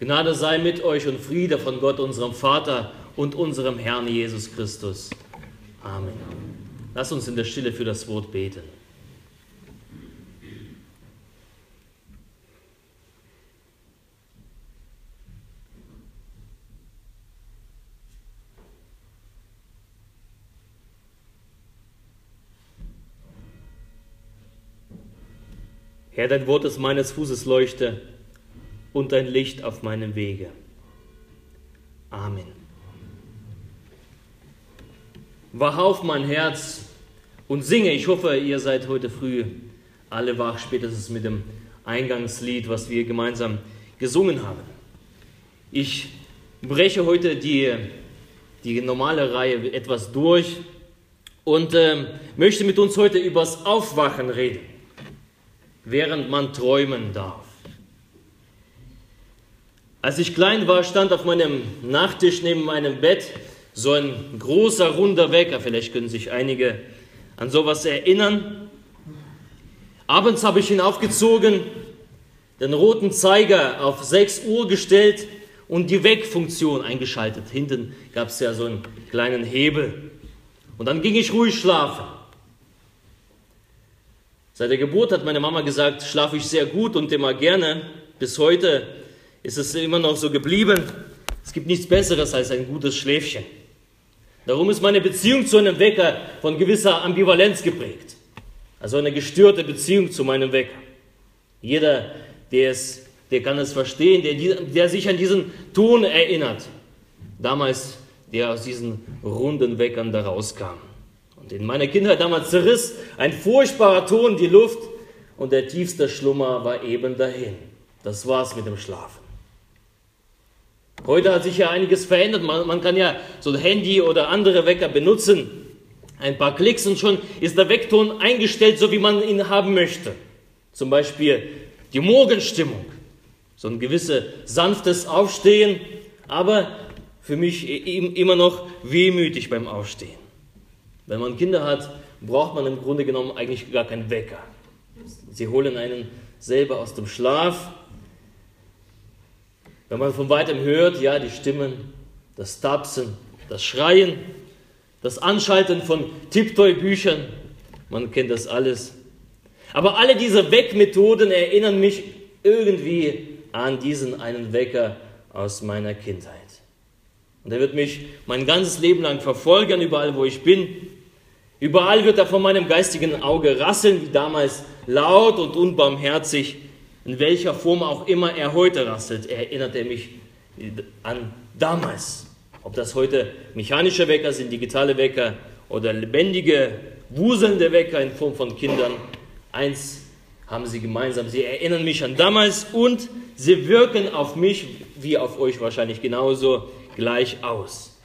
Gnade sei mit euch und Friede von Gott, unserem Vater und unserem Herrn Jesus Christus. Amen. Lass uns in der Stille für das Wort beten. Herr, dein Wort ist meines Fußes Leuchte und dein Licht auf meinem Wege. Amen. Wach auf mein Herz und singe. Ich hoffe, ihr seid heute früh alle wach, spätestens mit dem Eingangslied, was wir gemeinsam gesungen haben. Ich breche heute die, die normale Reihe etwas durch und äh, möchte mit uns heute übers Aufwachen reden während man träumen darf. Als ich klein war, stand auf meinem Nachttisch neben meinem Bett so ein großer runder Wecker. Vielleicht können sich einige an sowas erinnern. Abends habe ich ihn aufgezogen, den roten Zeiger auf 6 Uhr gestellt und die Weckfunktion eingeschaltet. Hinten gab es ja so einen kleinen Hebel. Und dann ging ich ruhig schlafen. Seit der Geburt hat meine Mama gesagt, schlafe ich sehr gut und immer gerne. Bis heute ist es immer noch so geblieben. Es gibt nichts Besseres als ein gutes Schläfchen. Darum ist meine Beziehung zu einem Wecker von gewisser Ambivalenz geprägt. Also eine gestörte Beziehung zu meinem Wecker. Jeder, der, es, der kann es verstehen, der, der sich an diesen Ton erinnert. Damals, der aus diesen runden Weckern da rauskam. Und in meiner Kindheit damals zerriss ein furchtbarer Ton die Luft und der tiefste Schlummer war eben dahin. Das war's mit dem Schlafen. Heute hat sich ja einiges verändert. Man, man kann ja so ein Handy oder andere Wecker benutzen. Ein paar Klicks und schon ist der Weckton eingestellt, so wie man ihn haben möchte. Zum Beispiel die Morgenstimmung. So ein gewisses sanftes Aufstehen, aber für mich immer noch wehmütig beim Aufstehen. Wenn man Kinder hat, braucht man im Grunde genommen eigentlich gar keinen Wecker. Sie holen einen selber aus dem Schlaf. Wenn man von weitem hört, ja, die Stimmen, das Tapsen, das Schreien, das Anschalten von Tiptoy-Büchern, man kennt das alles. Aber alle diese Weckmethoden erinnern mich irgendwie an diesen einen Wecker aus meiner Kindheit. Und er wird mich mein ganzes Leben lang verfolgen, überall wo ich bin. Überall wird er von meinem geistigen Auge rasseln, wie damals laut und unbarmherzig. In welcher Form auch immer er heute rasselt, erinnert er mich an damals. Ob das heute mechanische Wecker sind, digitale Wecker oder lebendige, wuselnde Wecker in Form von Kindern. Eins haben sie gemeinsam. Sie erinnern mich an damals und sie wirken auf mich, wie auf euch wahrscheinlich genauso, gleich aus.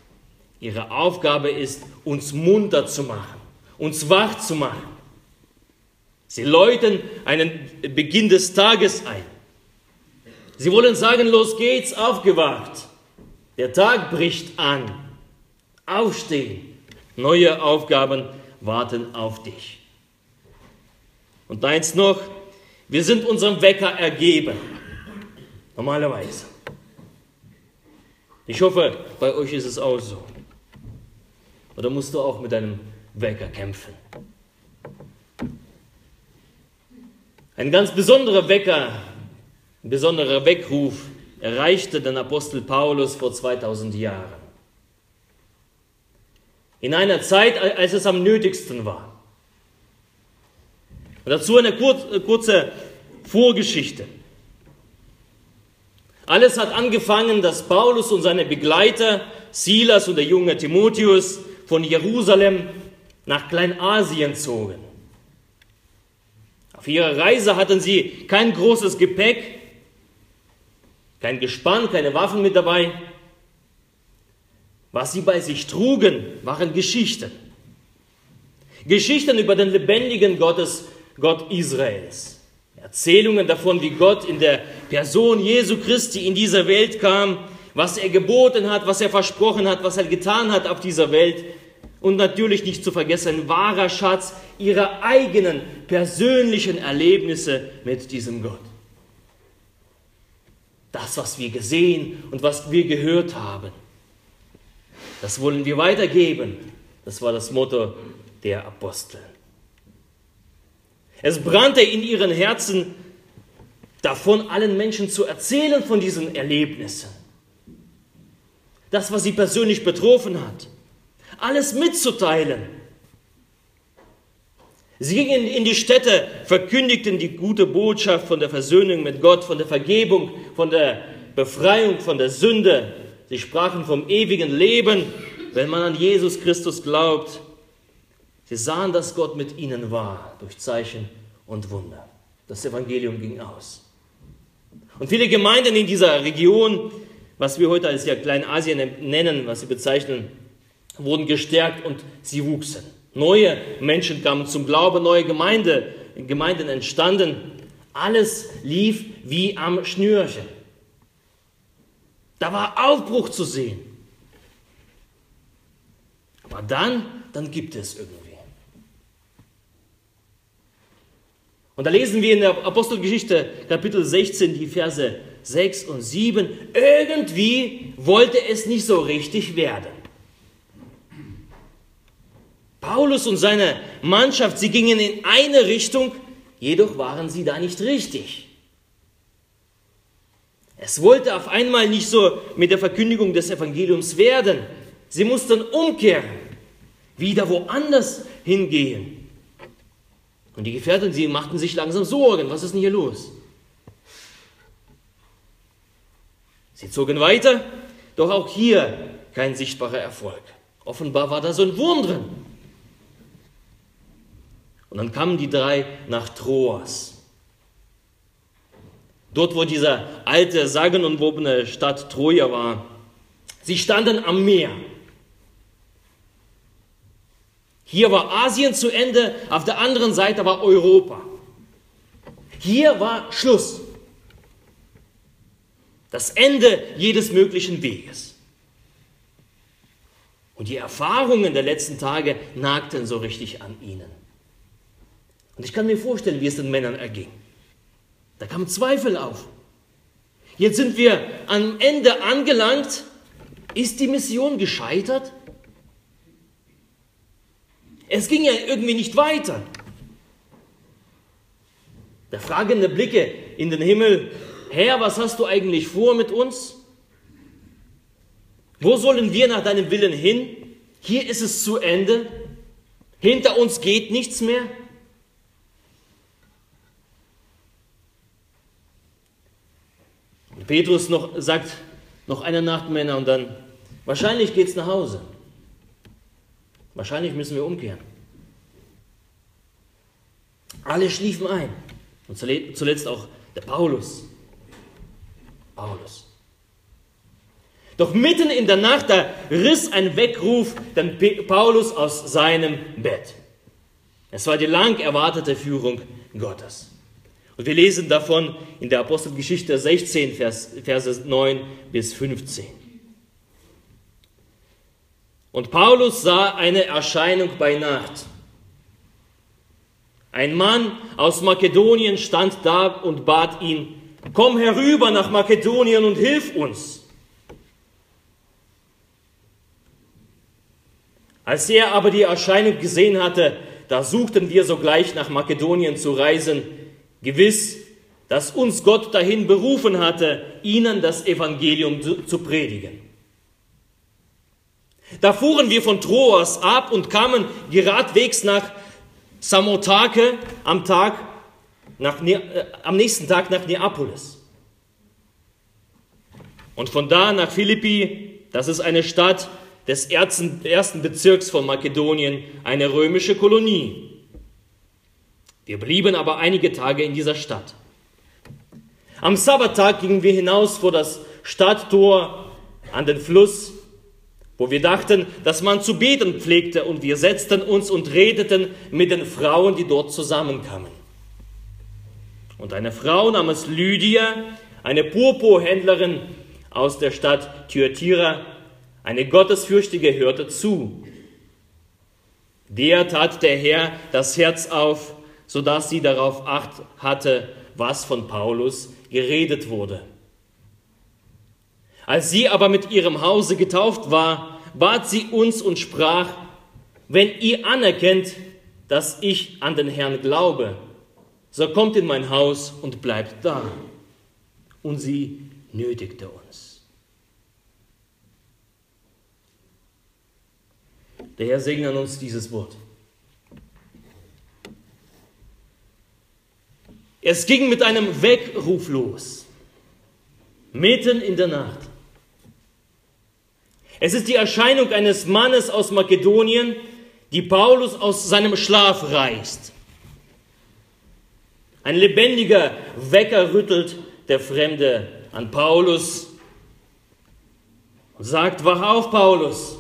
Ihre Aufgabe ist, uns munter zu machen uns wach zu machen. Sie läuten einen Beginn des Tages ein. Sie wollen sagen, los geht's, aufgewacht. Der Tag bricht an. Aufstehen. Neue Aufgaben warten auf dich. Und eins noch, wir sind unserem Wecker ergeben. Normalerweise. Ich hoffe, bei euch ist es auch so. Oder musst du auch mit deinem Wecker kämpfen. Ein ganz besonderer Wecker, ein besonderer Weckruf erreichte den Apostel Paulus vor 2000 Jahren. In einer Zeit, als es am nötigsten war. Und dazu eine kurze Vorgeschichte. Alles hat angefangen, dass Paulus und seine Begleiter, Silas und der junge Timotheus, von Jerusalem nach Kleinasien zogen. Auf ihrer Reise hatten sie kein großes Gepäck, kein Gespann, keine Waffen mit dabei. Was sie bei sich trugen, waren Geschichten. Geschichten über den lebendigen Gottes, Gott Israels. Erzählungen davon, wie Gott in der Person Jesu Christi in diese Welt kam, was er geboten hat, was er versprochen hat, was er getan hat auf dieser Welt und natürlich nicht zu vergessen, ein wahrer Schatz ihrer eigenen persönlichen Erlebnisse mit diesem Gott. das, was wir gesehen und was wir gehört haben. Das wollen wir weitergeben. Das war das Motto der Apostel. Es brannte in ihren Herzen davon, allen Menschen zu erzählen von diesen Erlebnissen. Das, was sie persönlich betroffen hat. Alles mitzuteilen. Sie gingen in die Städte, verkündigten die gute Botschaft von der Versöhnung mit Gott, von der Vergebung, von der Befreiung von der Sünde. Sie sprachen vom ewigen Leben, wenn man an Jesus Christus glaubt. Sie sahen, dass Gott mit ihnen war durch Zeichen und Wunder. Das Evangelium ging aus. Und viele Gemeinden in dieser Region, was wir heute als ja Kleinasien nennen, was sie bezeichnen, wurden gestärkt und sie wuchsen. Neue Menschen kamen zum Glauben, neue Gemeinde, Gemeinden entstanden. Alles lief wie am Schnürchen. Da war Aufbruch zu sehen. Aber dann, dann gibt es irgendwie. Und da lesen wir in der Apostelgeschichte Kapitel 16 die Verse 6 und 7. Irgendwie wollte es nicht so richtig werden. Paulus und seine Mannschaft, sie gingen in eine Richtung, jedoch waren sie da nicht richtig. Es wollte auf einmal nicht so mit der Verkündigung des Evangeliums werden. Sie mussten umkehren, wieder woanders hingehen. Und die Gefährten, sie machten sich langsam Sorgen. Was ist denn hier los? Sie zogen weiter, doch auch hier kein sichtbarer Erfolg. Offenbar war da so ein Wurm drin. Und dann kamen die drei nach Troas. Dort, wo diese alte, sagenumwobene Stadt Troja war. Sie standen am Meer. Hier war Asien zu Ende, auf der anderen Seite war Europa. Hier war Schluss. Das Ende jedes möglichen Weges. Und die Erfahrungen der letzten Tage nagten so richtig an ihnen. Und ich kann mir vorstellen, wie es den Männern erging. Da kamen Zweifel auf. Jetzt sind wir am Ende angelangt. Ist die Mission gescheitert? Es ging ja irgendwie nicht weiter. Der fragende Blicke in den Himmel, Herr, was hast du eigentlich vor mit uns? Wo sollen wir nach deinem Willen hin? Hier ist es zu Ende. Hinter uns geht nichts mehr. Petrus noch, sagt noch eine Nacht Männer und dann, wahrscheinlich geht es nach Hause. Wahrscheinlich müssen wir umkehren. Alle schliefen ein. Und zuletzt auch der Paulus. Paulus. Doch mitten in der Nacht, da riss ein Weckruf den Paulus aus seinem Bett. Es war die lang erwartete Führung Gottes. Und wir lesen davon in der Apostelgeschichte 16, Vers, Verse 9 bis 15. Und Paulus sah eine Erscheinung bei Nacht. Ein Mann aus Makedonien stand da und bat ihn, komm herüber nach Makedonien und hilf uns. Als er aber die Erscheinung gesehen hatte, da suchten wir sogleich nach Makedonien zu reisen, Gewiss, dass uns Gott dahin berufen hatte, ihnen das Evangelium zu, zu predigen. Da fuhren wir von Troas ab und kamen geradwegs nach Samotake am, Tag nach, äh, am nächsten Tag nach Neapolis. Und von da nach Philippi, das ist eine Stadt des ersten, ersten Bezirks von Makedonien, eine römische Kolonie. Wir blieben aber einige Tage in dieser Stadt. Am Sabbattag gingen wir hinaus vor das Stadttor an den Fluss, wo wir dachten, dass man zu beten pflegte, und wir setzten uns und redeten mit den Frauen, die dort zusammenkamen. Und eine Frau namens Lydia, eine Purpurhändlerin aus der Stadt Thyatira, eine Gottesfürchtige, hörte zu. Der tat der Herr das Herz auf, sodass sie darauf acht hatte, was von Paulus geredet wurde. Als sie aber mit ihrem Hause getauft war, bat sie uns und sprach, wenn ihr anerkennt, dass ich an den Herrn glaube, so kommt in mein Haus und bleibt da. Und sie nötigte uns. Der Herr segne an uns dieses Wort. Es ging mit einem Weckruf los, mitten in der Nacht. Es ist die Erscheinung eines Mannes aus Makedonien, die Paulus aus seinem Schlaf reißt. Ein lebendiger Wecker rüttelt der Fremde an Paulus und sagt, wach auf, Paulus,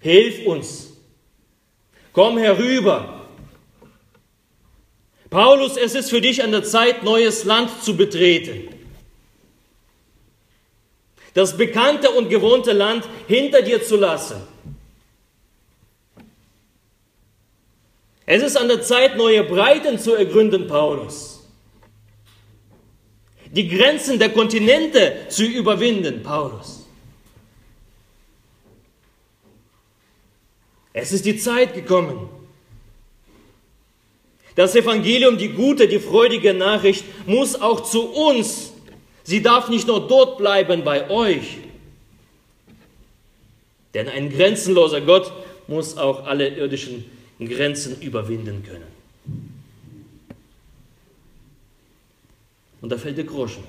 hilf uns, komm herüber. Paulus, es ist für dich an der Zeit, neues Land zu betreten. Das bekannte und gewohnte Land hinter dir zu lassen. Es ist an der Zeit, neue Breiten zu ergründen, Paulus. Die Grenzen der Kontinente zu überwinden, Paulus. Es ist die Zeit gekommen. Das Evangelium, die gute, die freudige Nachricht muss auch zu uns. Sie darf nicht nur dort bleiben bei euch. Denn ein grenzenloser Gott muss auch alle irdischen Grenzen überwinden können. Und da fällt der Groschen.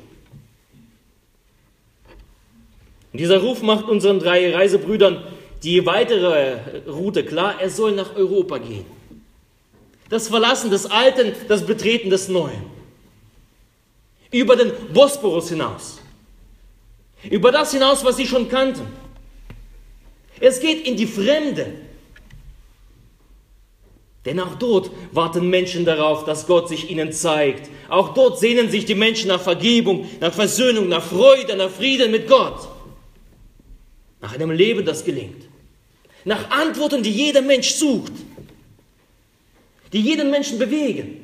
Und dieser Ruf macht unseren drei Reisebrüdern die weitere Route klar. Er soll nach Europa gehen. Das Verlassen des Alten, das Betreten des Neuen. Über den Bosporus hinaus. Über das hinaus, was sie schon kannten. Es geht in die Fremde. Denn auch dort warten Menschen darauf, dass Gott sich ihnen zeigt. Auch dort sehnen sich die Menschen nach Vergebung, nach Versöhnung, nach Freude, nach Frieden mit Gott. Nach einem Leben, das gelingt. Nach Antworten, die jeder Mensch sucht. Die jeden Menschen bewegen.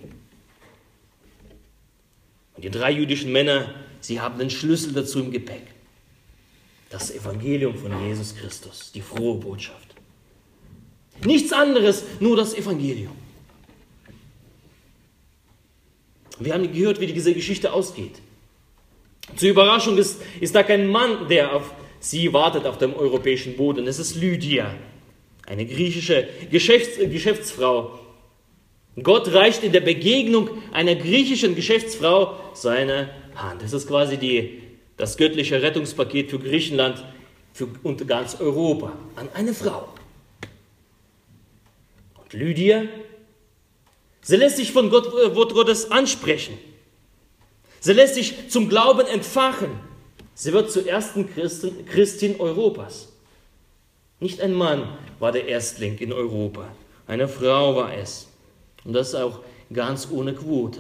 Und die drei jüdischen Männer, sie haben den Schlüssel dazu im Gepäck. Das Evangelium von Jesus Christus, die frohe Botschaft. Nichts anderes, nur das Evangelium. Wir haben gehört, wie diese Geschichte ausgeht. Zur Überraschung ist, ist da kein Mann, der auf sie wartet auf dem europäischen Boden. Es ist Lydia, eine griechische Geschäfts Geschäftsfrau. Gott reicht in der Begegnung einer griechischen Geschäftsfrau seine Hand. Das ist quasi die, das göttliche Rettungspaket für Griechenland für, und ganz Europa an eine Frau. Lydia, sie lässt sich von Gott, äh, Wort Gottes ansprechen. Sie lässt sich zum Glauben entfachen. Sie wird zur ersten Christin, Christin Europas. Nicht ein Mann war der Erstling in Europa, eine Frau war es. Und das auch ganz ohne Quote.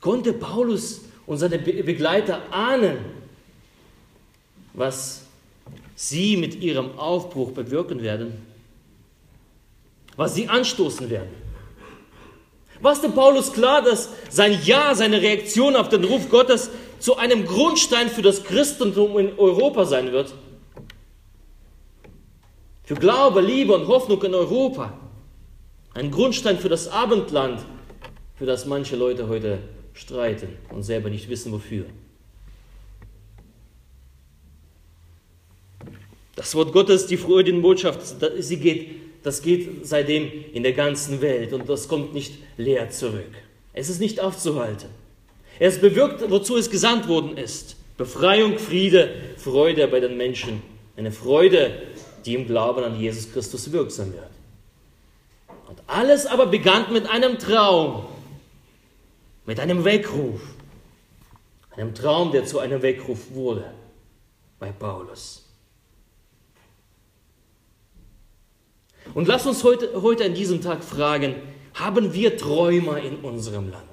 Konnte Paulus und seine Begleiter ahnen, was sie mit ihrem Aufbruch bewirken werden, was sie anstoßen werden. War es dem Paulus klar, dass sein Ja, seine Reaktion auf den Ruf Gottes zu einem Grundstein für das Christentum in Europa sein wird? Für Glaube, Liebe und Hoffnung in Europa. Ein Grundstein für das Abendland, für das manche Leute heute streiten und selber nicht wissen wofür. Das Wort Gottes, die Freudenbotschaft, sie geht, das geht seitdem in der ganzen Welt und das kommt nicht leer zurück. Es ist nicht aufzuhalten. Es bewirkt, wozu es gesandt worden ist. Befreiung, Friede, Freude bei den Menschen. Eine Freude, die im Glauben an Jesus Christus wirksam wird. Und alles aber begann mit einem Traum, mit einem Weckruf. Einem Traum, der zu einem Weckruf wurde bei Paulus. Und lass uns heute, heute an diesem Tag fragen, haben wir Träumer in unserem Land?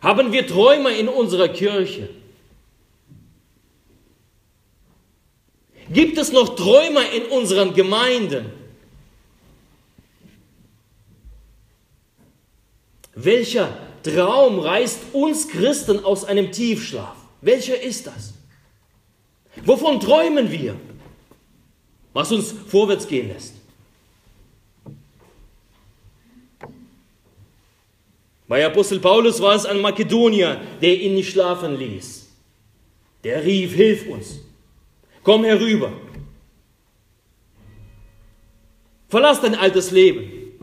Haben wir Träumer in unserer Kirche? Gibt es noch Träumer in unseren Gemeinden? Welcher Traum reißt uns Christen aus einem Tiefschlaf. Welcher ist das? Wovon träumen wir? Was uns vorwärts gehen lässt. Bei Apostel Paulus war es ein Makedonier, der ihn nicht schlafen ließ. Der rief, hilf uns, komm herüber. Verlass dein altes Leben.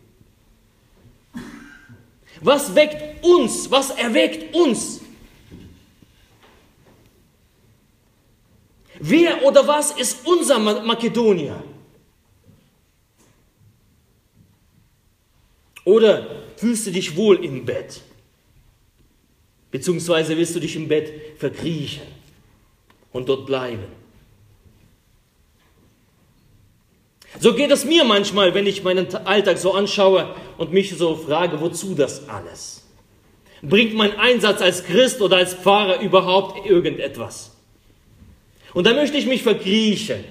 Was weckt uns? Was erweckt uns? Wer oder was ist unser Makedonier? Oder fühlst du dich wohl im Bett? Beziehungsweise willst du dich im Bett verkriechen und dort bleiben? So geht es mir manchmal, wenn ich meinen Alltag so anschaue und mich so frage, wozu das alles? Bringt mein Einsatz als Christ oder als Pfarrer überhaupt irgendetwas? Und da möchte ich mich verkriechen.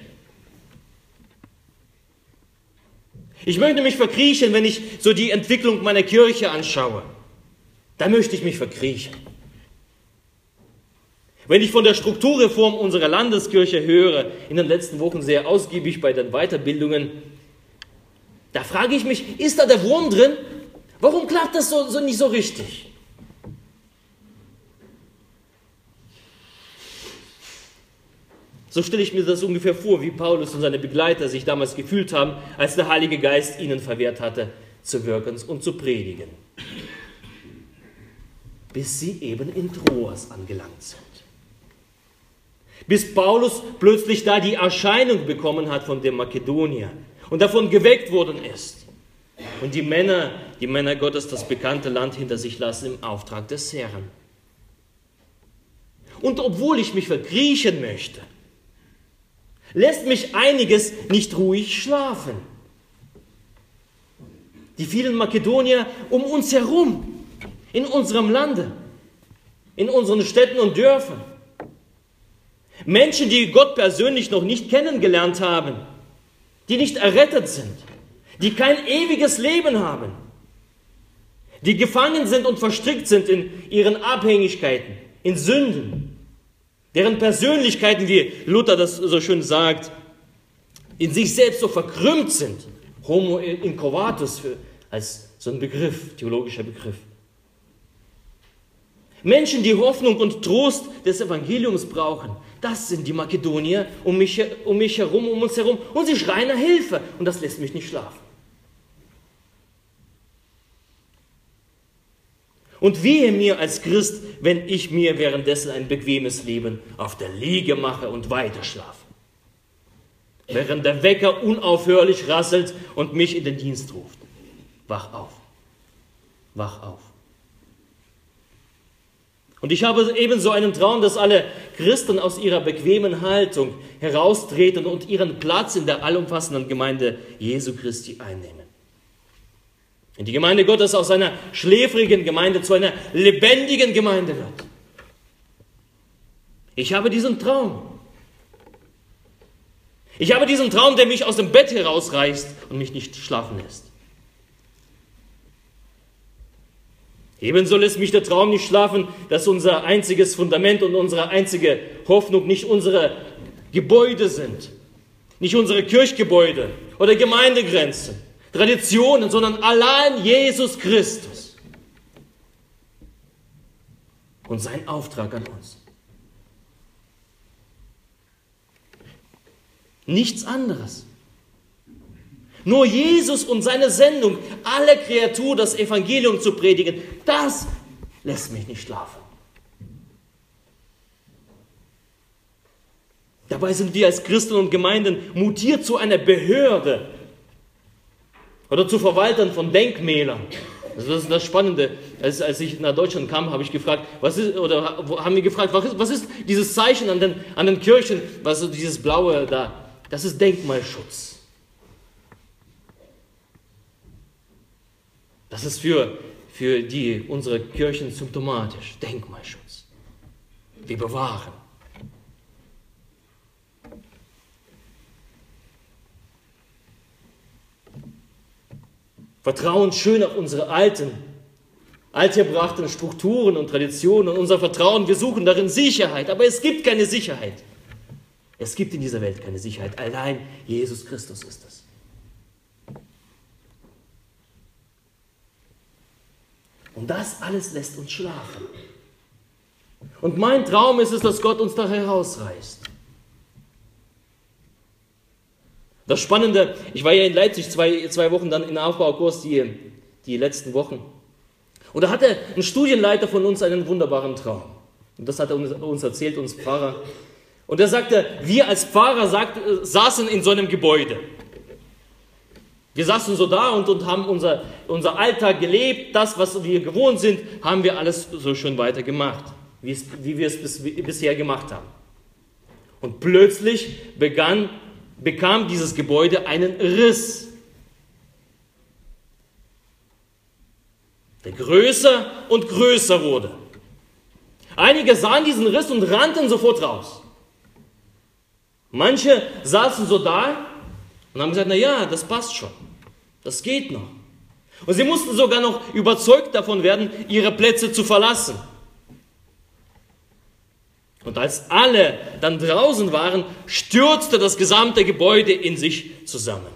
Ich möchte mich verkriechen, wenn ich so die Entwicklung meiner Kirche anschaue. Da möchte ich mich verkriechen. Wenn ich von der Strukturreform unserer Landeskirche höre, in den letzten Wochen sehr ausgiebig bei den Weiterbildungen, da frage ich mich, ist da der Wurm drin? Warum klappt das so, so nicht so richtig? So stelle ich mir das ungefähr vor, wie Paulus und seine Begleiter sich damals gefühlt haben, als der Heilige Geist ihnen verwehrt hatte, zu wirken und zu predigen. Bis sie eben in Troas angelangt sind. Bis Paulus plötzlich da die Erscheinung bekommen hat von dem Makedonier und davon geweckt worden ist. Und die Männer, die Männer Gottes, das bekannte Land hinter sich lassen im Auftrag des Herrn. Und obwohl ich mich verkriechen möchte, lässt mich einiges nicht ruhig schlafen. Die vielen Makedonier um uns herum, in unserem Lande, in unseren Städten und Dörfern, Menschen, die Gott persönlich noch nicht kennengelernt haben, die nicht errettet sind, die kein ewiges Leben haben, die gefangen sind und verstrickt sind in ihren Abhängigkeiten, in Sünden, deren Persönlichkeiten, wie Luther das so schön sagt, in sich selbst so verkrümmt sind. Homo incovatus als so ein Begriff, theologischer Begriff. Menschen, die Hoffnung und Trost des Evangeliums brauchen, das sind die Makedonier um mich, um mich herum, um uns herum. Und sie schreien nach Hilfe. Und das lässt mich nicht schlafen. Und wehe mir als Christ, wenn ich mir währenddessen ein bequemes Leben auf der Liege mache und weiter schlafe. Während der Wecker unaufhörlich rasselt und mich in den Dienst ruft. Wach auf. Wach auf. Und ich habe ebenso einen Traum, dass alle Christen aus ihrer bequemen Haltung heraustreten und ihren Platz in der allumfassenden Gemeinde Jesu Christi einnehmen. Und die Gemeinde Gottes aus einer schläfrigen Gemeinde zu einer lebendigen Gemeinde wird. Ich habe diesen Traum. Ich habe diesen Traum, der mich aus dem Bett herausreißt und mich nicht schlafen lässt. Ebenso lässt mich der Traum nicht schlafen, dass unser einziges Fundament und unsere einzige Hoffnung nicht unsere Gebäude sind, nicht unsere Kirchgebäude oder Gemeindegrenzen, Traditionen, sondern allein Jesus Christus und sein Auftrag an uns. Nichts anderes. Nur Jesus und seine Sendung, alle Kreatur das Evangelium zu predigen, das lässt mich nicht schlafen. Dabei sind wir als Christen und Gemeinden mutiert zu einer Behörde oder zu Verwaltern von Denkmälern. Das ist das Spannende. Als, als ich nach Deutschland kam, habe ich gefragt, was ist, oder haben wir gefragt, was ist, was ist dieses Zeichen an den, an den Kirchen, was ist dieses blaue da? Das ist Denkmalschutz. Das ist für, für die, unsere Kirchen symptomatisch. Denkmalschutz. Wir bewahren. Vertrauen schön auf unsere alten, altherbrachten Strukturen und Traditionen und unser Vertrauen. Wir suchen darin Sicherheit, aber es gibt keine Sicherheit. Es gibt in dieser Welt keine Sicherheit. Allein Jesus Christus ist es. Und das alles lässt uns schlafen. Und mein Traum ist es, dass Gott uns da herausreißt. Das Spannende, ich war ja in Leipzig zwei, zwei Wochen dann in Aufbaukurs, die, die letzten Wochen. Und da hatte ein Studienleiter von uns einen wunderbaren Traum. Und das hat er uns erzählt, uns Pfarrer. Und er sagte, wir als Pfarrer sagt, saßen in so einem Gebäude. Wir saßen so da und, und haben unser, unser Alltag gelebt, das, was wir gewohnt sind, haben wir alles so schön weiter gemacht, wie, es, wie wir es bis, bisher gemacht haben. Und plötzlich begann, bekam dieses Gebäude einen Riss. Der größer und größer wurde. Einige sahen diesen Riss und rannten sofort raus. Manche saßen so da und haben gesagt, na ja, das passt schon. Das geht noch. Und sie mussten sogar noch überzeugt davon werden, ihre Plätze zu verlassen. Und als alle dann draußen waren, stürzte das gesamte Gebäude in sich zusammen.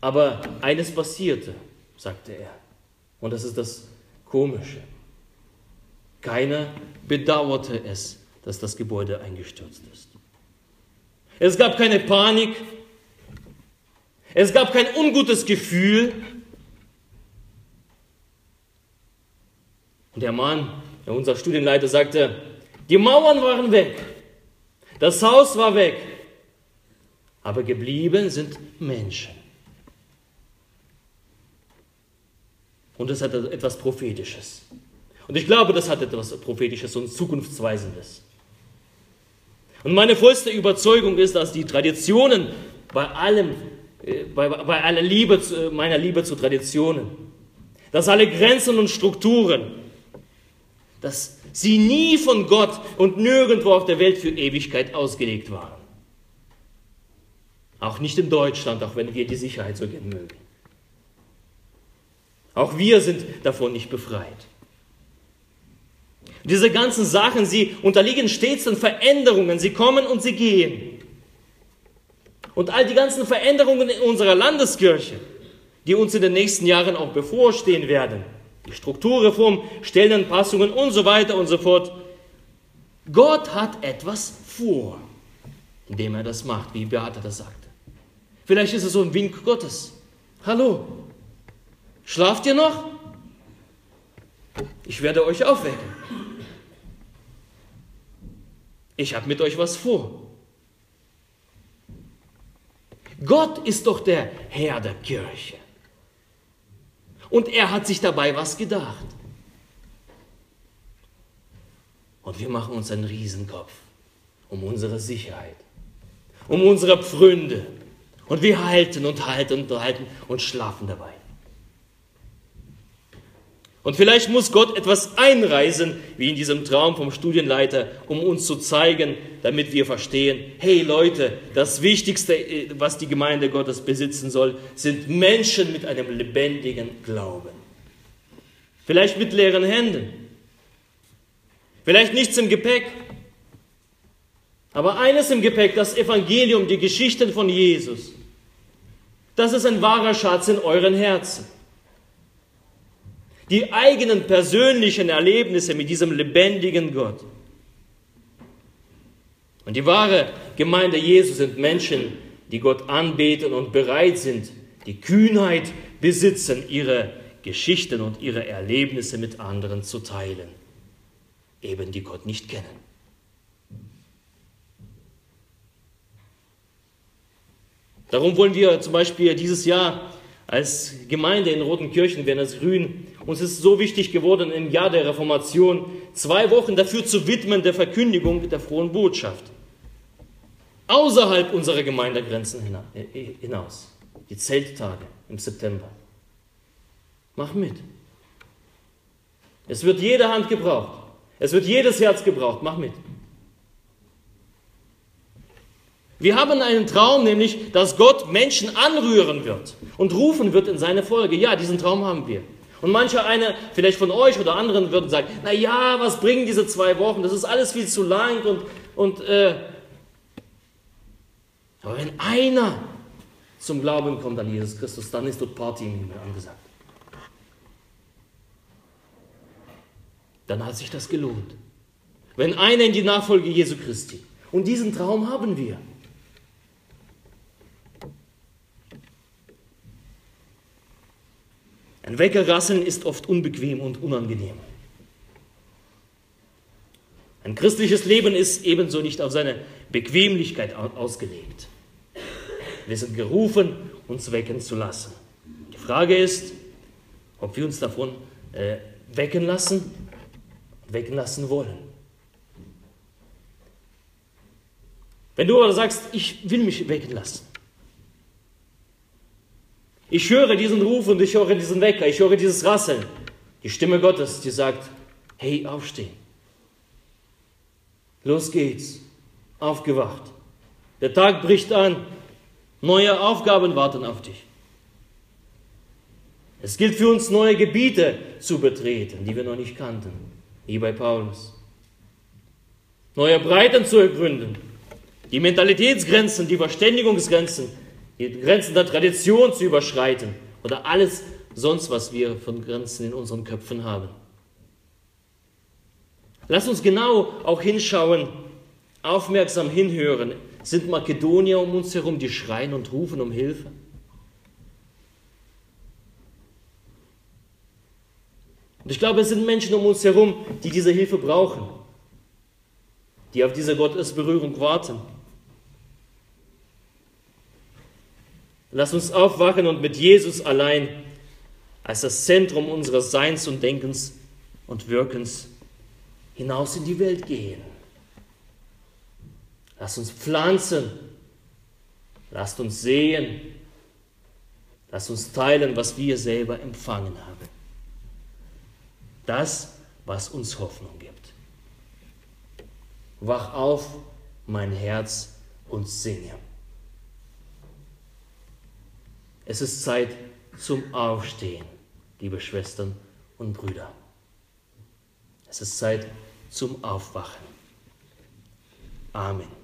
Aber eines passierte, sagte er. Und das ist das Komische. Keiner bedauerte es, dass das Gebäude eingestürzt ist. Es gab keine Panik, es gab kein ungutes Gefühl. Und der Mann, unser Studienleiter, sagte, die Mauern waren weg, das Haus war weg, aber geblieben sind Menschen. Und das hat etwas Prophetisches. Und ich glaube, das hat etwas Prophetisches und Zukunftsweisendes. Und meine vollste Überzeugung ist, dass die Traditionen bei allem, bei, bei aller Liebe, meiner Liebe zu Traditionen, dass alle Grenzen und Strukturen, dass sie nie von Gott und nirgendwo auf der Welt für Ewigkeit ausgelegt waren. Auch nicht in Deutschland, auch wenn wir die Sicherheit so gern mögen. Auch wir sind davon nicht befreit. Diese ganzen Sachen, sie unterliegen stets den Veränderungen. Sie kommen und sie gehen. Und all die ganzen Veränderungen in unserer Landeskirche, die uns in den nächsten Jahren auch bevorstehen werden, die Strukturreform, Stellenanpassungen und so weiter und so fort. Gott hat etwas vor, indem er das macht, wie Beate das sagte. Vielleicht ist es so ein Wink Gottes. Hallo, schlaft ihr noch? Ich werde euch aufwecken. Ich habe mit euch was vor. Gott ist doch der Herr der Kirche. Und er hat sich dabei was gedacht. Und wir machen uns einen Riesenkopf um unsere Sicherheit, um unsere Pfründe. Und wir halten und halten und halten und schlafen dabei. Und vielleicht muss Gott etwas einreisen, wie in diesem Traum vom Studienleiter, um uns zu zeigen, damit wir verstehen, hey Leute, das Wichtigste, äh, was die Gemeinde Gottes besitzen soll, sind Menschen mit einem lebendigen Glauben. Vielleicht mit leeren Händen. Vielleicht nichts im Gepäck. Aber eines im Gepäck, das Evangelium, die Geschichten von Jesus. Das ist ein wahrer Schatz in euren Herzen die eigenen persönlichen Erlebnisse mit diesem lebendigen Gott. Und die wahre Gemeinde Jesu sind Menschen, die Gott anbeten und bereit sind, die Kühnheit besitzen, ihre Geschichten und ihre Erlebnisse mit anderen zu teilen, eben die Gott nicht kennen. Darum wollen wir zum Beispiel dieses Jahr als Gemeinde in Rotenkirchen, Werners Grün, uns ist so wichtig geworden, im Jahr der Reformation zwei Wochen dafür zu widmen, der Verkündigung der frohen Botschaft. Außerhalb unserer Gemeindegrenzen äh, hinaus. Die Zelttage im September. Mach mit. Es wird jede Hand gebraucht. Es wird jedes Herz gebraucht. Mach mit. Wir haben einen Traum, nämlich, dass Gott Menschen anrühren wird und rufen wird in seine Folge. Ja, diesen Traum haben wir. Und mancher eine, vielleicht von euch oder anderen, würden sagen, na ja, was bringen diese zwei Wochen? Das ist alles viel zu lang und, und äh, aber wenn einer zum Glauben kommt an Jesus Christus, dann ist dort Party im Himmel angesagt. Dann hat sich das gelohnt. Wenn einer in die Nachfolge Jesu Christi. Und diesen Traum haben wir. Ein Weckerrasseln ist oft unbequem und unangenehm. Ein christliches Leben ist ebenso nicht auf seine Bequemlichkeit ausgelegt. Wir sind gerufen, uns wecken zu lassen. Die Frage ist, ob wir uns davon äh, wecken lassen, wecken lassen wollen. Wenn du aber sagst, ich will mich wecken lassen, ich höre diesen Ruf und ich höre diesen Wecker, ich höre dieses Rasseln. Die Stimme Gottes, die sagt, hey, aufstehen. Los geht's. Aufgewacht. Der Tag bricht an. Neue Aufgaben warten auf dich. Es gilt für uns, neue Gebiete zu betreten, die wir noch nicht kannten, wie bei Paulus. Neue Breiten zu ergründen, die Mentalitätsgrenzen, die Verständigungsgrenzen die Grenzen der Tradition zu überschreiten oder alles sonst, was wir von Grenzen in unseren Köpfen haben. Lass uns genau auch hinschauen, aufmerksam hinhören. Sind Makedonier um uns herum, die schreien und rufen um Hilfe? Und ich glaube, es sind Menschen um uns herum, die diese Hilfe brauchen, die auf diese Gottesberührung warten. Lass uns aufwachen und mit Jesus allein als das Zentrum unseres Seins und Denkens und Wirkens hinaus in die Welt gehen. Lass uns pflanzen. Lasst uns sehen. Lass uns teilen, was wir selber empfangen haben. Das, was uns Hoffnung gibt. Wach auf, mein Herz, und singe. Es ist Zeit zum Aufstehen, liebe Schwestern und Brüder. Es ist Zeit zum Aufwachen. Amen.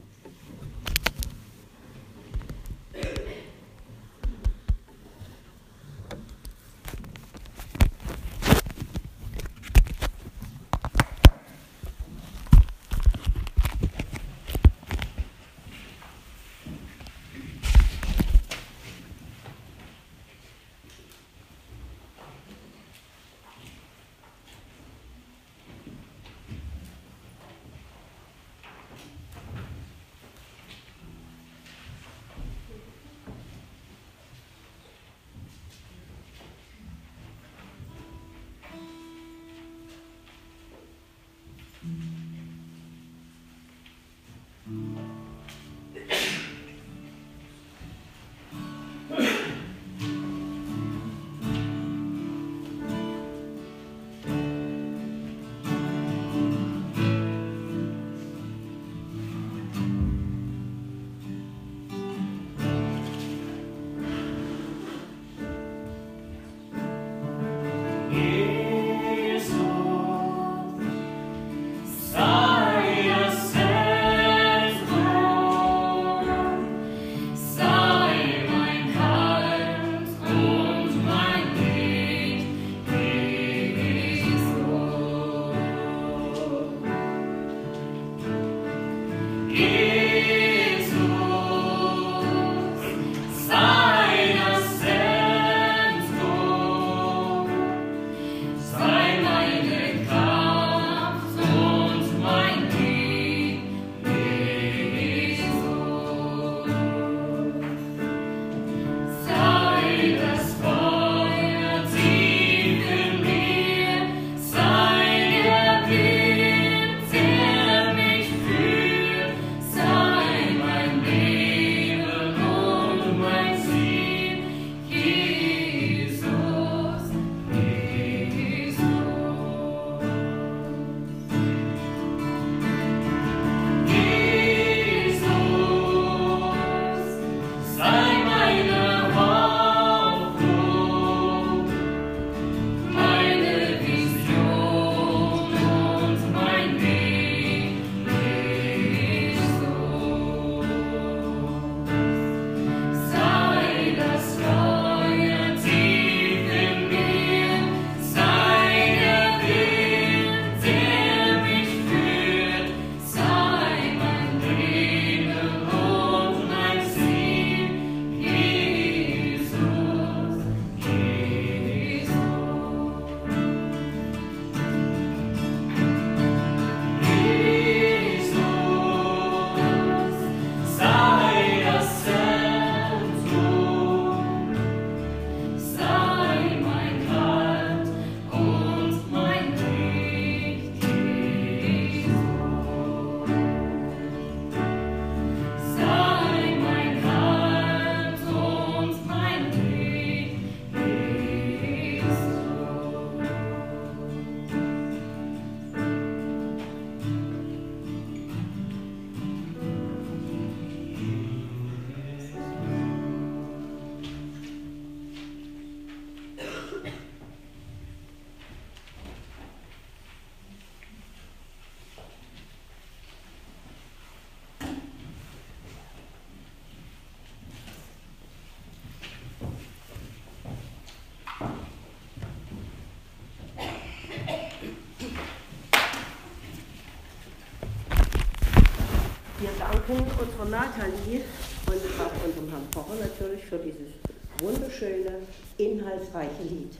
Danken unserer Nathalie und auch unserem Herrn Pocher natürlich für dieses wunderschöne, inhaltsreiche Lied.